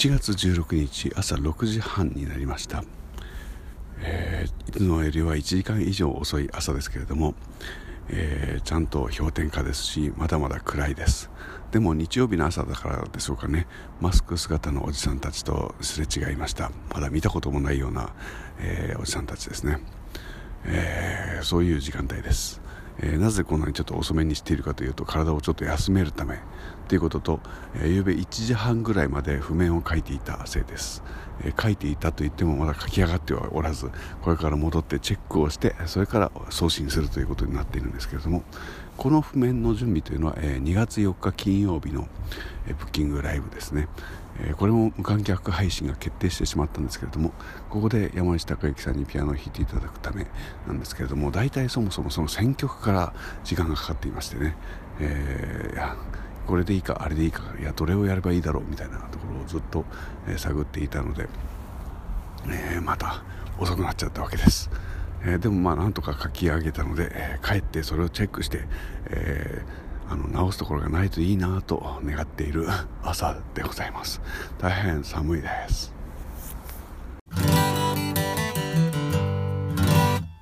1月16日朝6時半になりました、えー、いつもよりは1時間以上遅い朝ですけれども、えー、ちゃんと氷点下ですしまだまだ暗いです。でも日曜日の朝だからでしょうかね。マスク姿のおじさんたちとすれ違いました。まだ見たこともないような、えー、おじさんたちですね、えそういう時間帯です。えー、なぜこんなにちょっと遅めにしているかというと体をちょっと休めるためということと、えー、夕べ1時半ぐらいまで譜面を書いていたせいです、え、書いていたと言ってもまだ書き上がってはおらずこれから戻ってチェックをしてそれから送信するということになっているんですけれどもこの譜面の準備というのは、え、2月4日金曜日の、え、ブッキングライブですね、え、これも無観客配信が決定してしまったんですけれどもここで山内孝之さんにピアノを弾いていただくためなんですけれども大体そもそもその選曲から時間がかかっていましてね、えー、これでいいかあれでいいかいやどれをやればいいだろうみたいなところをずっと、え、探っていたので、えー、また遅くなっちゃったわけです、えー、でもまあなんとか書き上げたので、え帰ってそれをチェックして、えあの直すところがないといいなと願っている朝でございます。大変寒いです。